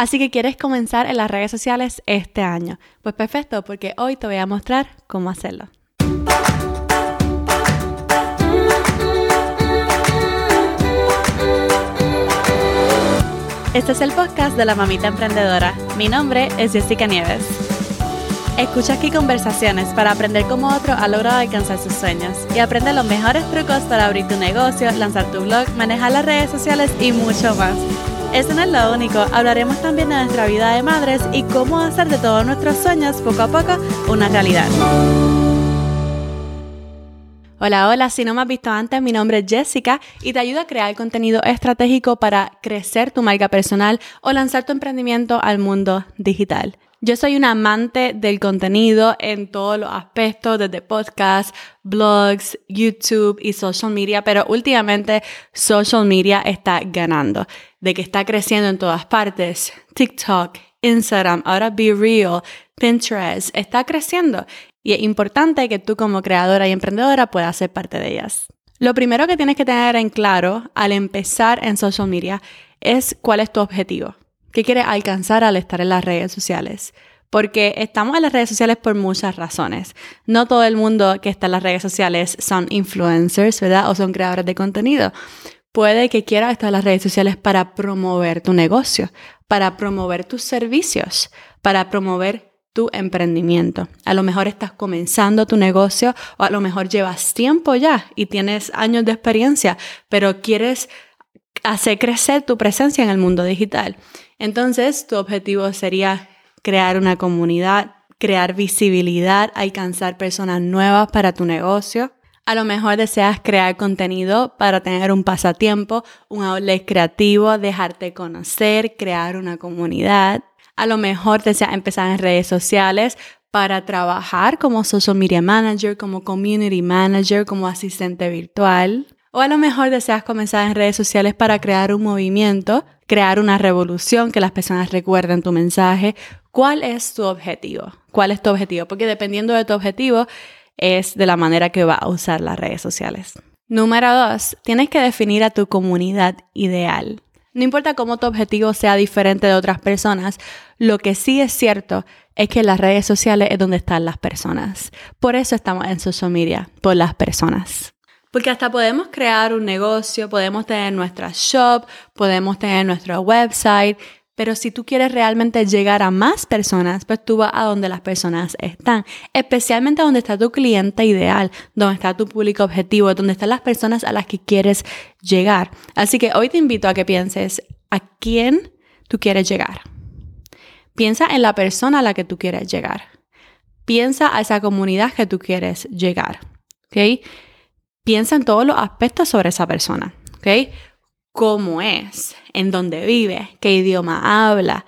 Así que quieres comenzar en las redes sociales este año. Pues perfecto, porque hoy te voy a mostrar cómo hacerlo. Este es el podcast de la mamita emprendedora. Mi nombre es Jessica Nieves. Escucha aquí conversaciones para aprender cómo otro ha logrado alcanzar sus sueños y aprende los mejores trucos para abrir tu negocio, lanzar tu blog, manejar las redes sociales y mucho más. Eso no es lo único, hablaremos también de nuestra vida de madres y cómo hacer de todos nuestros sueños poco a poco una realidad. Hola, hola, si no me has visto antes, mi nombre es Jessica y te ayudo a crear contenido estratégico para crecer tu marca personal o lanzar tu emprendimiento al mundo digital. Yo soy una amante del contenido en todos los aspectos, desde podcasts, blogs, YouTube y social media, pero últimamente social media está ganando, de que está creciendo en todas partes. TikTok, Instagram, ahora Be Real, Pinterest, está creciendo y es importante que tú como creadora y emprendedora puedas ser parte de ellas. Lo primero que tienes que tener en claro al empezar en social media es cuál es tu objetivo. ¿Qué quieres alcanzar al estar en las redes sociales? Porque estamos en las redes sociales por muchas razones. No todo el mundo que está en las redes sociales son influencers, ¿verdad? O son creadores de contenido. Puede que quieras estar en las redes sociales para promover tu negocio, para promover tus servicios, para promover tu emprendimiento. A lo mejor estás comenzando tu negocio o a lo mejor llevas tiempo ya y tienes años de experiencia, pero quieres hacer crecer tu presencia en el mundo digital. Entonces, tu objetivo sería crear una comunidad, crear visibilidad, alcanzar personas nuevas para tu negocio. A lo mejor deseas crear contenido para tener un pasatiempo, un outlet creativo, dejarte conocer, crear una comunidad. A lo mejor deseas empezar en redes sociales para trabajar como social media manager, como community manager, como asistente virtual. O a lo mejor deseas comenzar en redes sociales para crear un movimiento, crear una revolución, que las personas recuerden tu mensaje. ¿Cuál es tu objetivo? ¿Cuál es tu objetivo? Porque dependiendo de tu objetivo es de la manera que va a usar las redes sociales. Número dos, tienes que definir a tu comunidad ideal. No importa cómo tu objetivo sea diferente de otras personas, lo que sí es cierto es que las redes sociales es donde están las personas. Por eso estamos en social media, por las personas. Porque hasta podemos crear un negocio, podemos tener nuestra shop, podemos tener nuestro website, pero si tú quieres realmente llegar a más personas, pues tú vas a donde las personas están, especialmente donde está tu cliente ideal, donde está tu público objetivo, donde están las personas a las que quieres llegar. Así que hoy te invito a que pienses a quién tú quieres llegar. Piensa en la persona a la que tú quieres llegar. Piensa a esa comunidad que tú quieres llegar. ¿Ok? Piensa en todos los aspectos sobre esa persona. ¿Ok? cómo es, en dónde vive, qué idioma habla,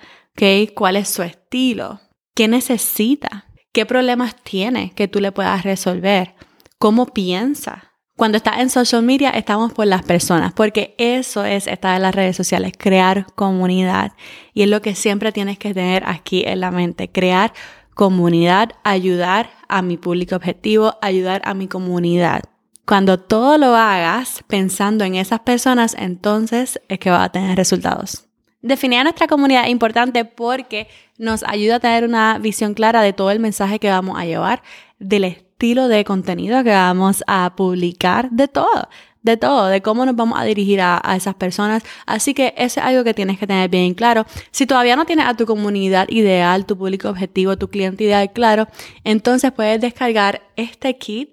cuál es su estilo, qué necesita, qué problemas tiene que tú le puedas resolver, cómo piensa. Cuando estás en social media estamos por las personas, porque eso es estar en las redes sociales, crear comunidad. Y es lo que siempre tienes que tener aquí en la mente, crear comunidad, ayudar a mi público objetivo, ayudar a mi comunidad. Cuando todo lo hagas pensando en esas personas, entonces es que va a tener resultados. Definir a nuestra comunidad es importante porque nos ayuda a tener una visión clara de todo el mensaje que vamos a llevar, del estilo de contenido que vamos a publicar, de todo, de todo, de cómo nos vamos a dirigir a, a, esas personas. Así que eso es algo que tienes que tener bien claro. Si todavía no tienes a tu comunidad ideal, tu público objetivo, tu cliente ideal claro, entonces puedes descargar este kit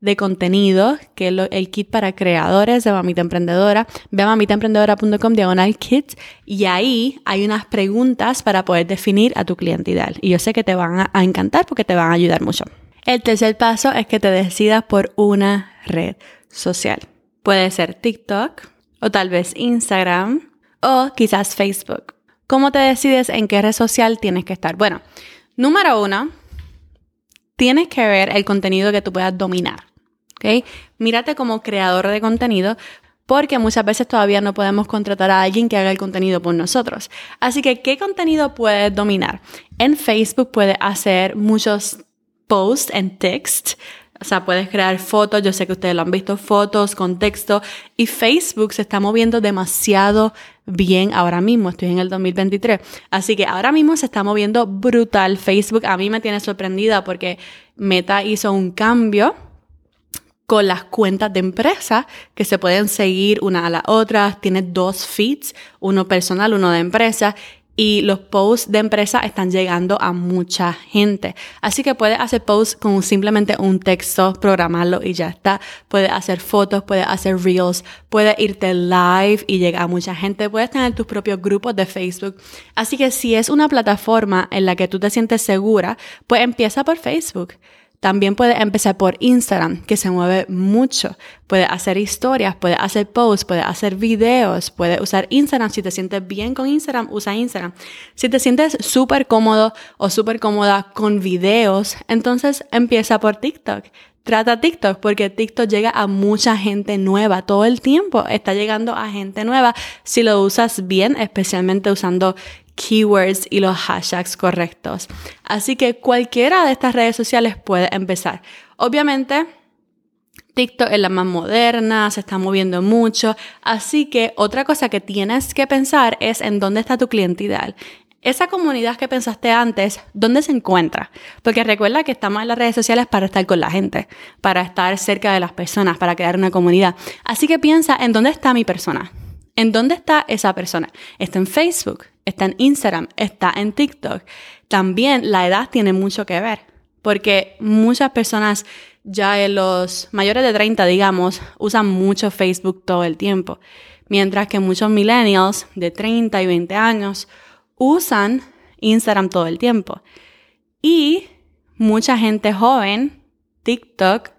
de contenido, que es el kit para creadores de Mamita Emprendedora. Ve a mamitaemprendedora.com diagonal kit y ahí hay unas preguntas para poder definir a tu cliente ideal. Y yo sé que te van a, a encantar porque te van a ayudar mucho. El tercer paso es que te decidas por una red social. Puede ser TikTok o tal vez Instagram o quizás Facebook. ¿Cómo te decides en qué red social tienes que estar? Bueno, número uno, tienes que ver el contenido que tú puedas dominar. ¿Ok? Mírate como creador de contenido porque muchas veces todavía no podemos contratar a alguien que haga el contenido por nosotros. Así que, ¿qué contenido puedes dominar? En Facebook puedes hacer muchos posts en text. O sea, puedes crear fotos, yo sé que ustedes lo han visto, fotos con texto. Y Facebook se está moviendo demasiado bien ahora mismo, estoy en el 2023. Así que ahora mismo se está moviendo brutal. Facebook a mí me tiene sorprendida porque Meta hizo un cambio con las cuentas de empresa que se pueden seguir una a la otra. Tiene dos feeds, uno personal, uno de empresa y los posts de empresa están llegando a mucha gente. Así que puedes hacer posts con simplemente un texto, programarlo y ya está. Puedes hacer fotos, puedes hacer reels, puedes irte live y llegar a mucha gente. Puedes tener tus propios grupos de Facebook. Así que si es una plataforma en la que tú te sientes segura, pues empieza por Facebook. También puedes empezar por Instagram, que se mueve mucho. Puedes hacer historias, puedes hacer posts, puedes hacer videos, puedes usar Instagram. Si te sientes bien con Instagram, usa Instagram. Si te sientes súper cómodo o súper cómoda con videos, entonces empieza por TikTok. Trata TikTok porque TikTok llega a mucha gente nueva todo el tiempo. Está llegando a gente nueva si lo usas bien, especialmente usando keywords y los hashtags correctos. Así que cualquiera de estas redes sociales puede empezar. Obviamente, TikTok es la más moderna, se está moviendo mucho, así que otra cosa que tienes que pensar es en dónde está tu cliente ideal. Esa comunidad que pensaste antes, ¿dónde se encuentra? Porque recuerda que estamos en las redes sociales para estar con la gente, para estar cerca de las personas, para crear una comunidad. Así que piensa en dónde está mi persona. ¿En dónde está esa persona? Está en Facebook, está en Instagram, está en TikTok. También la edad tiene mucho que ver, porque muchas personas ya en los mayores de 30, digamos, usan mucho Facebook todo el tiempo, mientras que muchos millennials de 30 y 20 años usan Instagram todo el tiempo. Y mucha gente joven, TikTok,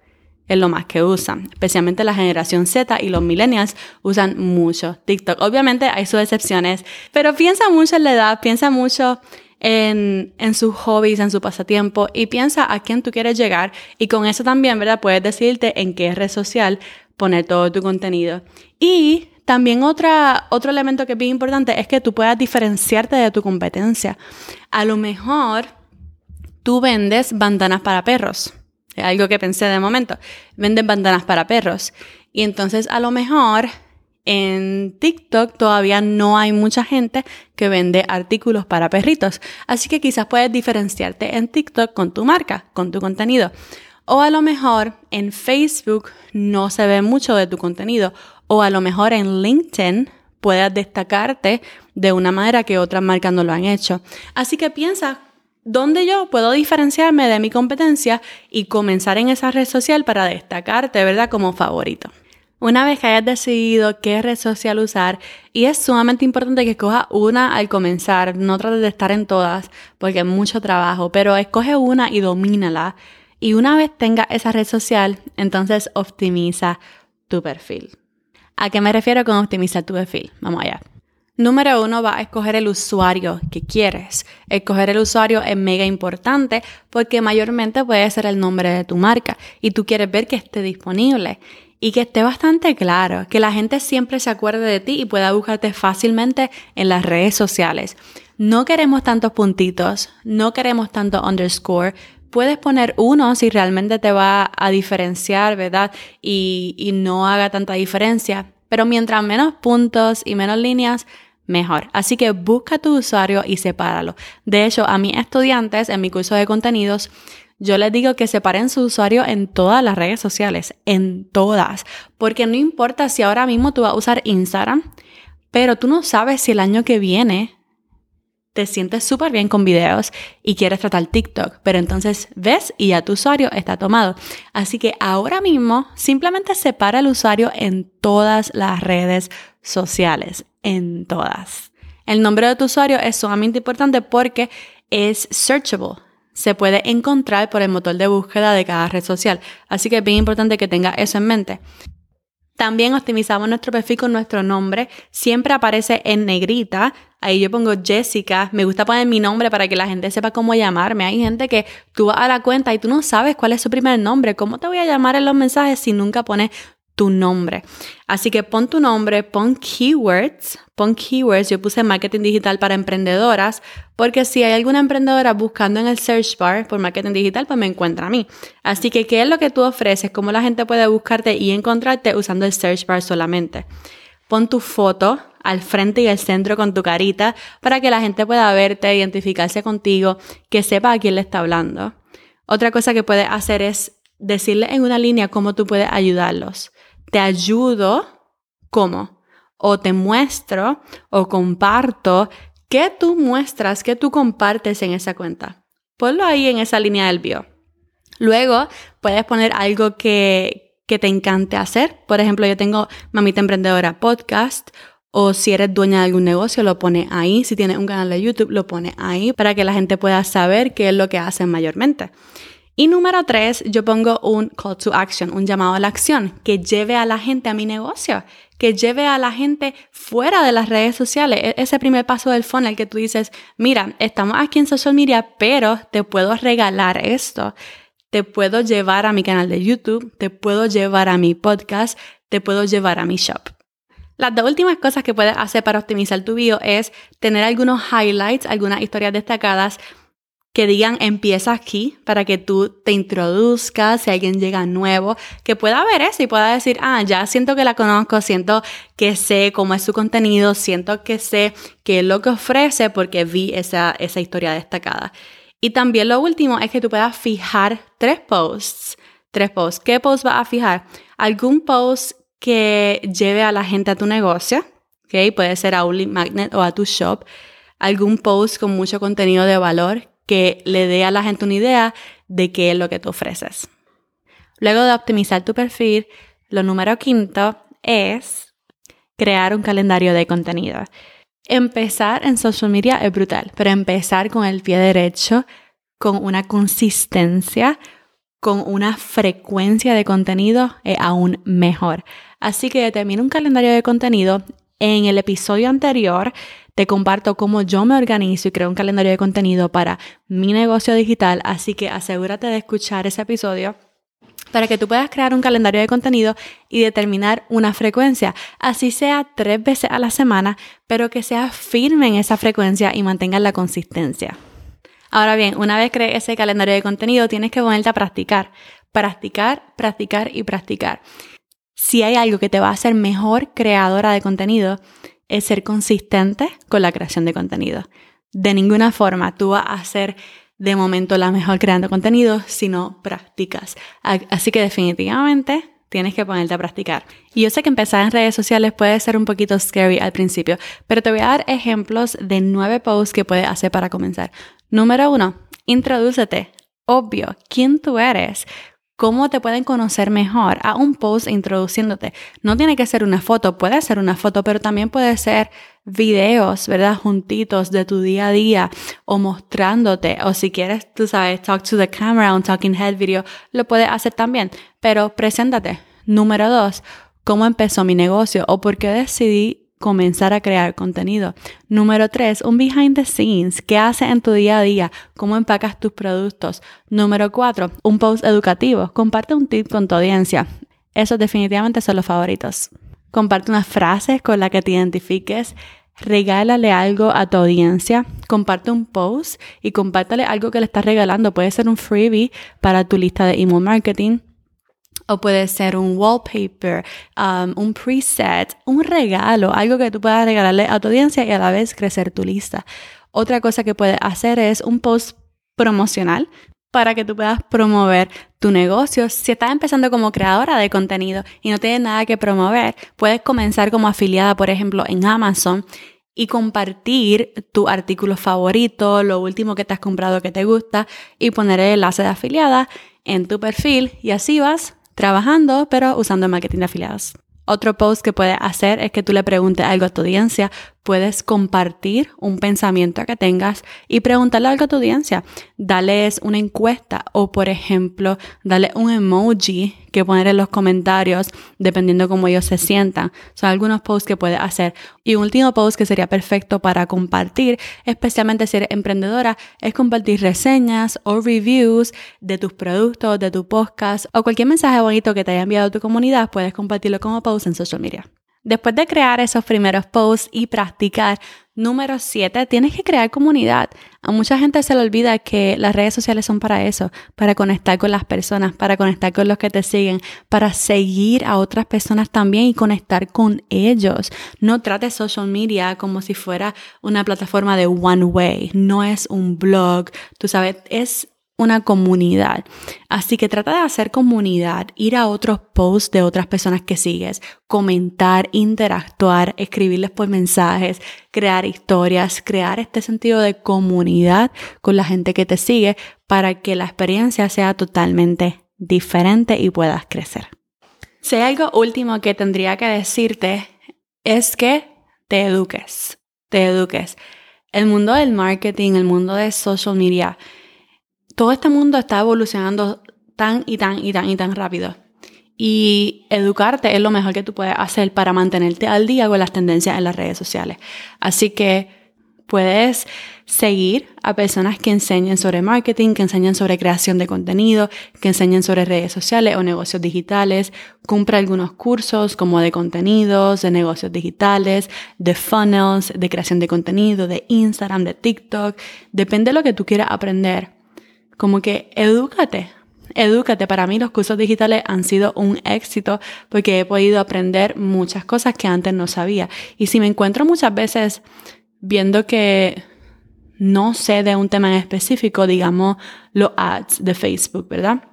es lo más que usan. Especialmente la generación Z y los millennials usan mucho TikTok. Obviamente hay sus excepciones, pero piensa mucho en la edad, piensa mucho en, en sus hobbies, en su pasatiempo y piensa a quién tú quieres llegar y con eso también, ¿verdad? Puedes decidirte en qué red social poner todo tu contenido. Y también otra, otro elemento que es bien importante es que tú puedas diferenciarte de tu competencia. A lo mejor tú vendes bandanas para perros algo que pensé de momento. Venden bandanas para perros. Y entonces a lo mejor en TikTok todavía no hay mucha gente que vende artículos para perritos. Así que quizás puedes diferenciarte en TikTok con tu marca, con tu contenido. O a lo mejor en Facebook no se ve mucho de tu contenido. O a lo mejor en LinkedIn puedas destacarte de una manera que otras marcas no lo han hecho. Así que piensa ¿Dónde yo puedo diferenciarme de mi competencia y comenzar en esa red social para destacarte, ¿verdad? Como favorito. Una vez que hayas decidido qué red social usar, y es sumamente importante que escojas una al comenzar, no trates de estar en todas, porque es mucho trabajo, pero escoge una y domínala. Y una vez tengas esa red social, entonces optimiza tu perfil. ¿A qué me refiero con optimizar tu perfil? Vamos allá. Número uno, va a escoger el usuario que quieres. Escoger el usuario es mega importante porque mayormente puede ser el nombre de tu marca y tú quieres ver que esté disponible y que esté bastante claro, que la gente siempre se acuerde de ti y pueda buscarte fácilmente en las redes sociales. No queremos tantos puntitos, no queremos tanto underscore. Puedes poner uno si realmente te va a diferenciar, ¿verdad? Y, y no haga tanta diferencia. Pero mientras menos puntos y menos líneas, mejor. Así que busca tu usuario y sepáralo. De hecho, a mis estudiantes en mi curso de contenidos, yo les digo que separen su usuario en todas las redes sociales, en todas, porque no importa si ahora mismo tú vas a usar Instagram, pero tú no sabes si el año que viene te sientes súper bien con videos y quieres tratar TikTok, pero entonces ves y ya tu usuario está tomado. Así que ahora mismo simplemente separa el usuario en todas las redes sociales en todas. El nombre de tu usuario es sumamente importante porque es searchable. Se puede encontrar por el motor de búsqueda de cada red social. Así que es bien importante que tengas eso en mente. También optimizamos nuestro perfil con nuestro nombre. Siempre aparece en negrita. Ahí yo pongo Jessica. Me gusta poner mi nombre para que la gente sepa cómo llamarme. Hay gente que tú vas a la cuenta y tú no sabes cuál es su primer nombre. ¿Cómo te voy a llamar en los mensajes si nunca pones tu nombre. Así que pon tu nombre, pon keywords, pon keywords. Yo puse marketing digital para emprendedoras, porque si hay alguna emprendedora buscando en el search bar por marketing digital, pues me encuentra a mí. Así que, ¿qué es lo que tú ofreces? ¿Cómo la gente puede buscarte y encontrarte usando el search bar solamente? Pon tu foto al frente y al centro con tu carita para que la gente pueda verte, identificarse contigo, que sepa a quién le está hablando. Otra cosa que puedes hacer es decirle en una línea cómo tú puedes ayudarlos. Te ayudo, ¿cómo? O te muestro o comparto qué tú muestras, qué tú compartes en esa cuenta. Ponlo ahí en esa línea del bio. Luego puedes poner algo que, que te encante hacer. Por ejemplo, yo tengo Mamita Emprendedora Podcast o si eres dueña de algún negocio, lo pone ahí. Si tienes un canal de YouTube, lo pone ahí para que la gente pueda saber qué es lo que hacen mayormente. Y número tres, yo pongo un call to action, un llamado a la acción que lleve a la gente a mi negocio, que lleve a la gente fuera de las redes sociales. E-, ese primer paso del funnel que tú dices, mira, estamos aquí en social media, pero te puedo regalar esto. Te puedo llevar a mi canal de YouTube, te puedo llevar a mi podcast, te puedo llevar a mi shop. Las dos últimas cosas que puedes hacer para optimizar tu bio es tener algunos highlights, algunas historias destacadas que digan empieza aquí para que tú te introduzcas, si alguien llega nuevo, que pueda ver eso y pueda decir, ah, ya siento que la conozco, siento que sé cómo es su contenido, siento que sé qué es lo que ofrece porque vi esa, esa historia destacada. Y también lo último es que tú puedas fijar tres posts. Tres posts. ¿Qué post vas a fijar? Algún post que lleve a la gente a tu negocio, ¿ok? Puede ser a un magnet o a tu shop. Algún post con mucho contenido de valor que le dé a la gente una idea de qué es lo que tú ofreces. Luego de optimizar tu perfil, lo número quinto es crear un calendario de contenido. Empezar en social media es brutal, pero empezar con el pie derecho, con una consistencia, con una frecuencia de contenido es aún mejor. Así que determina un calendario de contenido. En el episodio anterior te comparto cómo yo me organizo y creo un calendario de contenido para mi negocio digital, así que asegúrate de escuchar ese episodio para que tú puedas crear un calendario de contenido y determinar una frecuencia, así sea tres veces a la semana, pero que sea firme en esa frecuencia y mantenga la consistencia. Ahora bien, una vez crees ese calendario de contenido, tienes que ponerte a practicar, practicar, practicar y practicar si hay algo que te va a hacer mejor creadora de contenido, es ser consistente con la creación de contenido. De ninguna forma tú vas a ser de momento la mejor creando contenido si no practicas. Así que definitivamente tienes que ponerte a practicar. Y yo sé que empezar en redes sociales puede ser un poquito scary al principio, pero te voy a dar ejemplos de nueve posts que puedes hacer para comenzar. Número uno, introdúcete. Obvio, quién tú eres, cómo te pueden conocer mejor a un post introduciéndote. No tiene que ser una foto, puede ser una foto, pero también puede ser videos, ¿verdad? Juntitos de tu día a día o mostrándote. O si quieres, tú sabes, talk to the camera, un talking head video, lo puedes hacer también. Pero preséntate. Número dos, ¿cómo empezó mi negocio o por qué decidí comenzar a crear contenido. Número tres, un behind the scenes. ¿Qué haces en tu día a día? ¿Cómo empacas tus productos? Número cuatro, un post educativo. Comparte un tip con tu audiencia. Esos definitivamente son los favoritos. Comparte unas frases con las que te identifiques. Regálale algo a tu audiencia. Comparte un post y compártale algo que le estás regalando. Puede ser un freebie para tu lista de email marketing o puede ser un wallpaper, um, un preset, un regalo, algo que tú puedas regalarle a tu audiencia y a la vez crecer tu lista. Otra cosa que puedes hacer es un post promocional para que tú puedas promover tu negocio. Si estás empezando como creadora de contenido y no tienes nada que promover, puedes comenzar como afiliada, por ejemplo, en Amazon y compartir tu artículo favorito, lo último que te has comprado que te gusta y poner el enlace de afiliada en tu perfil y así vas trabajando, pero usando marketing de afiliados. Otro post que puedes hacer es que tú le preguntes algo a tu audiencia. Puedes compartir un pensamiento que tengas y preguntarle algo a tu audiencia. Dales una encuesta o, por ejemplo, dale un emoji que poner en los comentarios dependiendo cómo ellos se sientan. Son algunos posts que puedes hacer. Y un último post que sería perfecto para compartir, especialmente si eres emprendedora, es compartir reseñas o reviews de tus productos, de tu podcast o cualquier mensaje bonito que te haya enviado tu comunidad, puedes compartirlo como post en social media. Después de crear esos primeros posts y practicar, número 7, tienes que crear comunidad. A mucha gente se le olvida que las redes sociales son para eso, para conectar con las personas, para conectar con los que te siguen, para seguir a otras personas también y conectar con ellos. No trates social media como si fuera una plataforma de one way, no es un blog, tú sabes, es una comunidad. Así que trata de hacer comunidad, ir a otros posts de otras personas que sigues, comentar, interactuar, escribirles por mensajes, crear historias, crear este sentido de comunidad con la gente que te sigue para que la experiencia sea totalmente diferente y puedas crecer. Si hay algo último que tendría que decirte es que te eduques, te eduques. El mundo del marketing, el mundo de social media, todo este mundo está evolucionando tan y tan y tan y tan rápido. Y educarte es lo mejor que tú puedes hacer para mantenerte al día con las tendencias en las redes sociales. Así que puedes seguir a personas que enseñen sobre marketing, que enseñen sobre creación de contenido, que enseñen sobre redes sociales o negocios digitales. Compra algunos cursos como de contenidos, de negocios digitales, de funnels, de creación de contenido, de Instagram, de TikTok. Depende de lo que tú quieras aprender como que edúcate, edúcate. Para mí los cursos digitales han sido un éxito porque he podido aprender muchas cosas que antes no sabía. Y si me encuentro muchas veces viendo que no sé de un tema en específico, digamos los ads de Facebook, ¿verdad?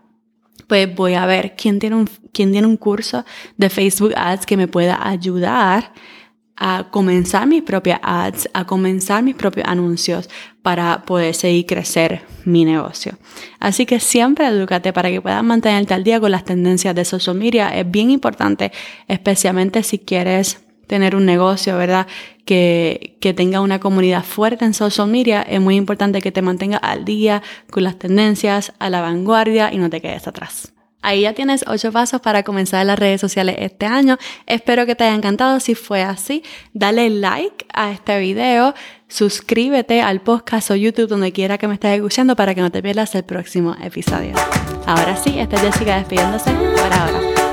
Pues voy a ver quién tiene un, quién tiene un curso de Facebook Ads que me pueda ayudar a comenzar mis propias ads, a comenzar mis propios anuncios para poder seguir crecer mi negocio. Así que siempre edúcate para que puedas mantenerte al día con las tendencias de social media. Es bien importante, especialmente si quieres tener un negocio, ¿verdad? Que, que tenga una comunidad fuerte en social media. Es muy importante que te mantengas al día con las tendencias, a la vanguardia y no te quedes atrás. Ahí ya tienes ocho pasos para comenzar las redes sociales este año. Espero que te haya encantado. Si fue así, dale like a este video, suscríbete al podcast o YouTube donde quiera que me estés escuchando para que no te pierdas el próximo episodio. Ahora sí, esta es Jessica despidiéndose por ahora.